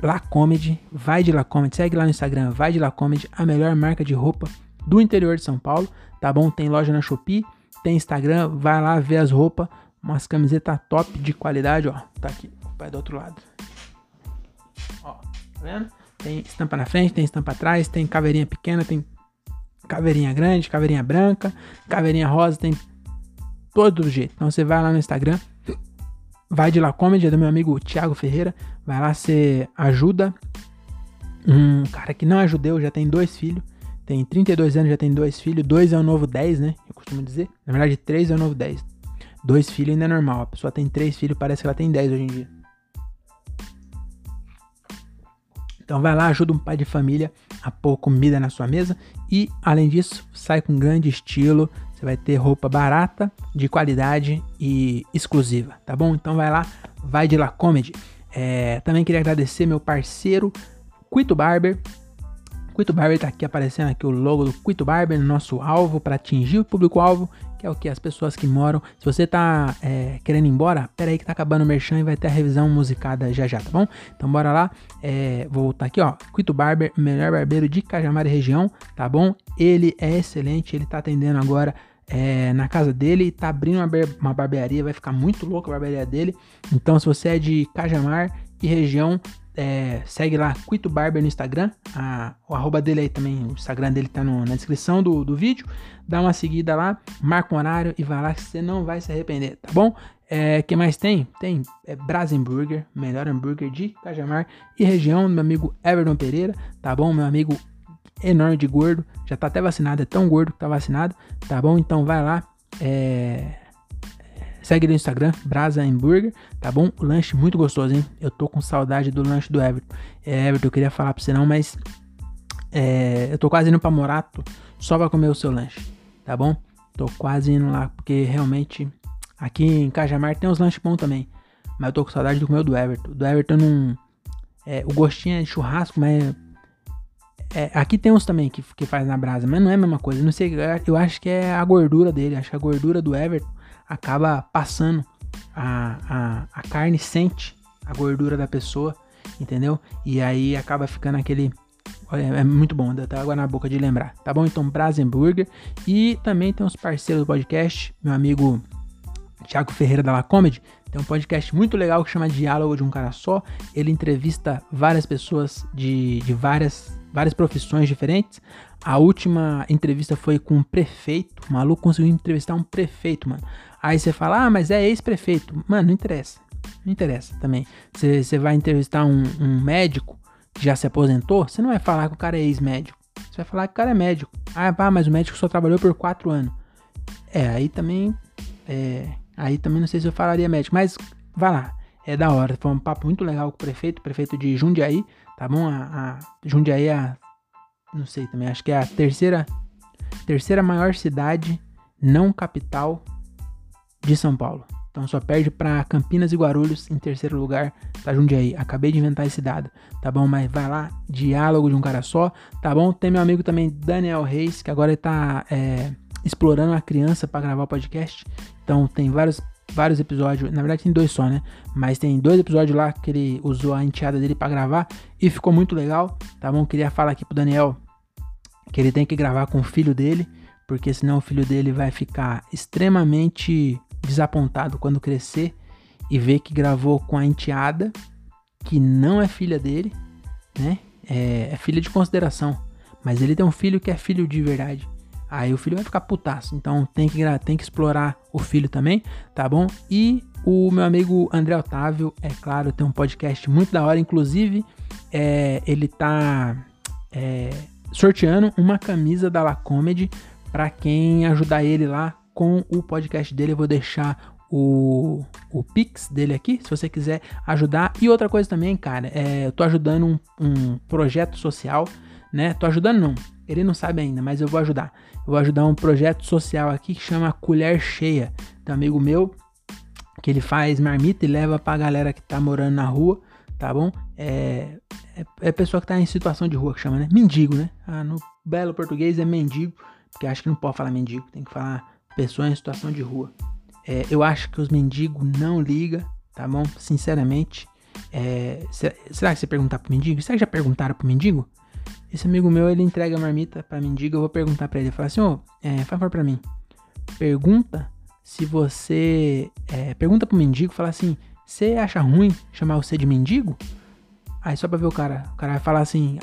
Speaker 1: Lacomedy, vai de Lacomedy, segue lá no Instagram, vai de Lacomedy, a melhor marca de roupa do interior de São Paulo, tá bom? Tem loja na Shopee, tem Instagram, vai lá ver as roupas, umas camisetas top de qualidade, ó, tá aqui, o pai do outro lado. Ó, tá vendo? Tem estampa na frente, tem estampa atrás, tem caveirinha pequena, tem caveirinha grande, caveirinha branca, caveirinha rosa, tem todo jeito. Então você vai lá no Instagram, vai de lá comedy, é do meu amigo Thiago Ferreira. Vai lá, você ajuda um cara que não é judeu, já tem dois filhos. Tem 32 anos, já tem dois filhos. Dois é o novo 10, né? Eu costumo dizer. Na verdade, três é o novo 10. Dois filhos ainda é normal. A pessoa tem três filhos, parece que ela tem 10 hoje em dia. Então vai lá, ajuda um pai de família a pôr comida na sua mesa. E, além disso, sai com grande estilo, você vai ter roupa barata, de qualidade e exclusiva, tá bom? Então vai lá, vai de lá Comedy. É, também queria agradecer meu parceiro Quito Barber. Quito Barber tá aqui aparecendo aqui o logo do Quito Barber no nosso alvo para atingir o público-alvo, que é o que? As pessoas que moram. Se você tá é, querendo ir embora, pera aí que tá acabando o merchan e vai ter a revisão musicada já já, tá bom? Então bora lá. É, vou voltar aqui, ó. Quito Barber, melhor barbeiro de Cajamar região, tá bom? Ele é excelente, ele tá atendendo agora é, na casa dele e tá abrindo uma, uma barbearia, vai ficar muito louco a barbearia dele. Então, se você é de Cajamar e região, é, segue lá, Quito Barber no Instagram. A, o arroba dele aí também, o Instagram dele tá no, na descrição do, do vídeo. Dá uma seguida lá, marca um horário e vai lá que você não vai se arrepender, tá bom? É, que mais tem? Tem é, Brasenburger, melhor hambúrguer de Cajamar e região, meu amigo Everton Pereira, tá bom? Meu amigo enorme de gordo. Já tá até vacinado, é tão gordo que tá vacinado, tá bom? Então vai lá. É... Segue no Instagram, Brasa Hambúrguer, tá bom? O lanche muito gostoso, hein? Eu tô com saudade do lanche do Everton. É, Everton, eu queria falar pra você não, mas é, eu tô quase indo pra Morato só pra comer o seu lanche, tá bom? Tô quase indo lá, porque realmente aqui em Cajamar tem uns lanches bons também. Mas eu tô com saudade do comer do Everton. Do Everton não. É, o gostinho é de churrasco, mas é, aqui tem uns também que, que faz na brasa, mas não é a mesma coisa. Não sei, eu acho que é a gordura dele. Acho que a gordura do Everton acaba passando. A, a, a carne sente a gordura da pessoa. entendeu? E aí acaba ficando aquele. É, muito bom, dá água na boca de lembrar, tá bom? Então, Brasenburger. E também tem os parceiros do podcast, meu amigo Thiago Ferreira da La Comedy. Tem um podcast muito legal que chama Diálogo de um Cara Só. Ele entrevista várias pessoas de, de várias, várias profissões diferentes. A última entrevista foi com um prefeito. O maluco conseguiu entrevistar um prefeito, mano. Aí você fala, ah, mas é ex-prefeito. Mano, não interessa. Não interessa também. Você vai entrevistar um, um, médico que já se aposentou, você não vai falar que o cara é ex-médico. Você vai falar que o cara é médico. Ah, pá, mas o médico só trabalhou por quatro anos. É, aí também. É, aí também não sei se eu falaria médico, mas vai lá. É da hora. Foi um papo muito legal com o prefeito, prefeito de Jundiaí, tá bom? A, a Jundiaí é a não sei também, acho que é a terceira, terceira maior cidade não capital de São Paulo. Então só perde para Campinas e Guarulhos em terceiro lugar, tá Jundiaí. Acabei de inventar esse dado, tá bom? Mas vai lá, diálogo de um cara só, tá bom? Tem meu amigo também Daniel Reis, que agora ele tá é, explorando a criança para gravar o podcast. Então tem vários vários episódios, na verdade tem dois só, né? Mas tem dois episódios lá que ele usou a enteada dele para gravar e ficou muito legal, tá bom? Queria falar aqui pro Daniel que ele tem que gravar com o filho dele, porque senão o filho dele vai ficar extremamente desapontado quando crescer e ver que gravou com a enteada, que não é filha dele, né? É, é filha de consideração, mas ele tem um filho que é filho de verdade. Aí o filho vai ficar putaço. Então tem que, tem que explorar o filho também, tá bom? E o meu amigo André Otávio, é claro, tem um podcast muito da hora. Inclusive, é, ele tá é, sorteando uma camisa da La Comedy para quem ajudar ele lá com o podcast dele. Eu vou deixar o, o Pix dele aqui, se você quiser ajudar. E outra coisa também, cara, é, eu tô ajudando um, um projeto social, né? Tô ajudando não, ele não sabe ainda, mas eu vou ajudar. Eu vou ajudar um projeto social aqui que chama Colher Cheia. Um amigo meu que ele faz marmita e leva pra galera que tá morando na rua, tá bom? É, é, é pessoa que tá em situação de rua que chama, né? Mendigo, né? Ah, no belo português é mendigo, porque acho que não pode falar mendigo, tem que falar pessoa em situação de rua. É, eu acho que os mendigos não ligam, tá bom? Sinceramente. É, será que você perguntar pro mendigo? Será que já perguntaram pro mendigo? Esse amigo meu, ele entrega a marmita pra mendiga, eu vou perguntar pra ele. Fala assim, ô, oh, é, favor pra mim. Pergunta se você... É, pergunta pro mendigo, fala assim, você acha ruim chamar você de mendigo? Aí só pra ver o cara. O cara vai falar assim,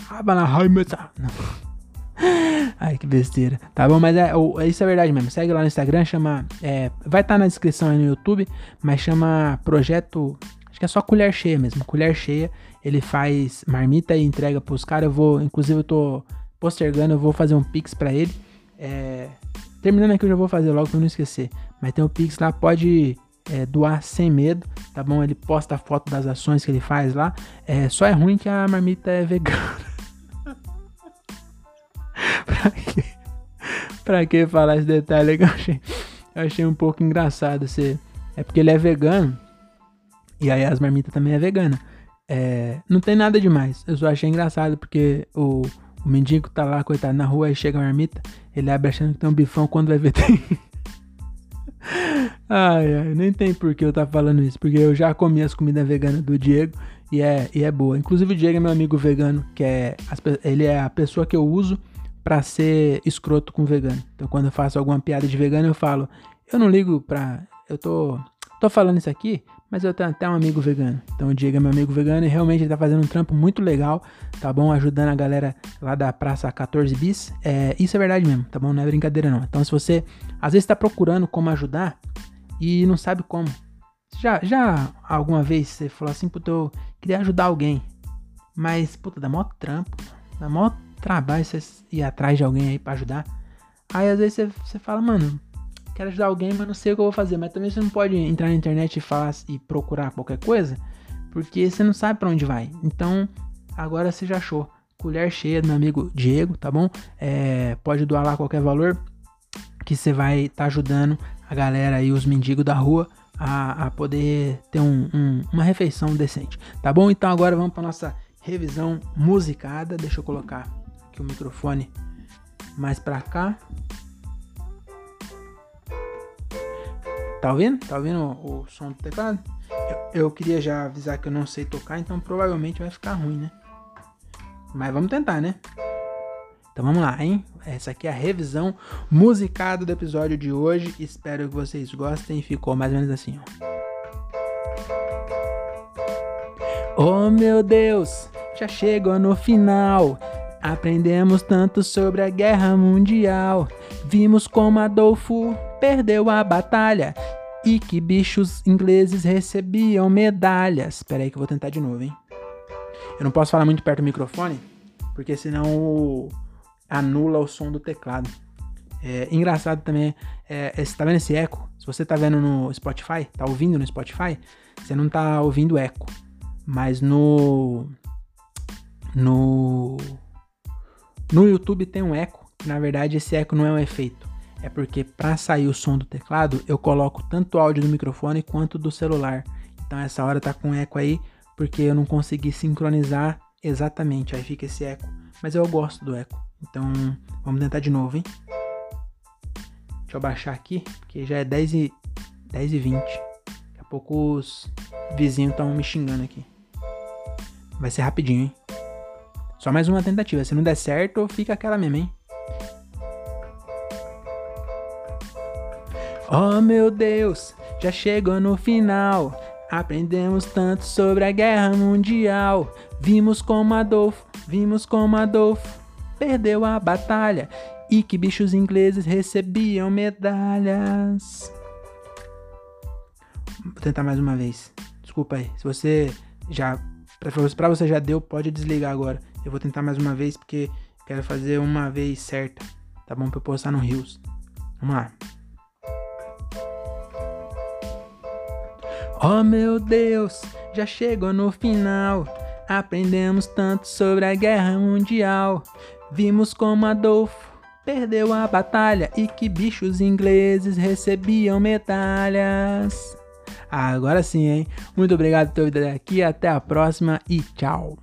Speaker 1: Ai, que besteira. Tá bom, mas é, isso é verdade mesmo. Segue lá no Instagram, chama. É, vai estar tá na descrição aí no YouTube, mas chama Projeto. Acho que é só colher cheia mesmo. Colher cheia ele faz marmita e entrega pros caras. Eu vou, inclusive, eu tô postergando, eu vou fazer um pix para ele. É, terminando aqui, eu já vou fazer logo pra não esquecer. Mas tem o um pix lá, pode é, doar sem medo, tá bom? Ele posta a foto das ações que ele faz lá. É, só é ruim que a marmita é vegana. pra, que, pra que falar esse detalhe? Eu achei, eu achei um pouco engraçado. Você, é porque ele é vegano. E aí as marmitas também é vegana. É, não tem nada demais. Eu só achei engraçado porque o, o mendigo tá lá, coitado, na rua, aí chega a marmita, ele abre achando que tem um bifão quando vai ver tem. ai, ai, nem tem por que eu tá falando isso, porque eu já comi as comidas veganas do Diego e é, e é boa. Inclusive o Diego é meu amigo vegano, que é ele é a pessoa que eu uso para ser escroto com vegano. Então quando eu faço alguma piada de vegano, eu falo, eu não ligo pra. Eu tô. tô falando isso aqui mas eu tenho até um amigo vegano. Então o Diego é meu amigo vegano e realmente ele tá fazendo um trampo muito legal, tá bom? Ajudando a galera lá da Praça 14 Bis. É, isso é verdade mesmo, tá bom? Não é brincadeira não. Então se você às vezes tá procurando como ajudar e não sabe como. Já, já alguma vez você falou assim, puta, eu queria ajudar alguém. Mas, puta, dá mó trampo, dá mó trabalho você ir atrás de alguém aí pra ajudar. Aí às vezes você, você fala, mano, quero ajudar alguém, mas não sei o que eu vou fazer. Mas também você não pode entrar na internet e falar e procurar qualquer coisa, porque você não sabe para onde vai. Então, agora você já achou. Colher cheia do meu amigo Diego, tá bom? É, pode doar lá qualquer valor que você vai estar tá ajudando a galera e os mendigos da rua a, a poder ter um, um, uma refeição decente, tá bom? Então agora vamos para nossa revisão musicada. Deixa eu colocar aqui o microfone mais para cá. Tá ouvindo? Tá ouvindo o, o som do teclado? Eu, eu queria já avisar que eu não sei tocar, então provavelmente vai ficar ruim, né? Mas vamos tentar, né? Então vamos lá, hein? Essa aqui é a revisão musicada do episódio de hoje. Espero que vocês gostem. Ficou mais ou menos assim, ó. Oh meu Deus, já chegou no final. Aprendemos tanto sobre a guerra mundial. Vimos como Adolfo perdeu a batalha e que bichos ingleses recebiam medalhas. Espera aí que eu vou tentar de novo, hein? Eu não posso falar muito perto do microfone, porque senão anula o som do teclado. É engraçado também, é, você tá vendo esse eco? Se você tá vendo no Spotify, tá ouvindo no Spotify, você não tá ouvindo eco. Mas no no no YouTube tem um eco, que na verdade esse eco não é um efeito. É porque para sair o som do teclado, eu coloco tanto o áudio do microfone quanto do celular. Então essa hora tá com eco aí, porque eu não consegui sincronizar exatamente, aí fica esse eco. Mas eu gosto do eco. Então, vamos tentar de novo, hein? Deixa eu baixar aqui, porque já é 10 e, 10 e 20. Daqui a pouco os vizinhos estão me xingando aqui. Vai ser rapidinho, hein? Só mais uma tentativa. Se não der certo, fica aquela mesmo, hein? Oh meu Deus, já chegou no final. Aprendemos tanto sobre a guerra mundial. Vimos como Adolfo, vimos como Adolfo perdeu a batalha e que bichos ingleses recebiam medalhas. Vou tentar mais uma vez. Desculpa aí. Se você já para você já deu, pode desligar agora. Eu vou tentar mais uma vez porque quero fazer uma vez certa, tá bom? Para eu postar no Rios. Vamos lá. Oh meu Deus, já chegou no final. Aprendemos tanto sobre a guerra mundial. Vimos como Adolfo perdeu a batalha e que bichos ingleses recebiam medalhas. Agora sim, hein? Muito obrigado por ter vindo aqui. Até a próxima e tchau.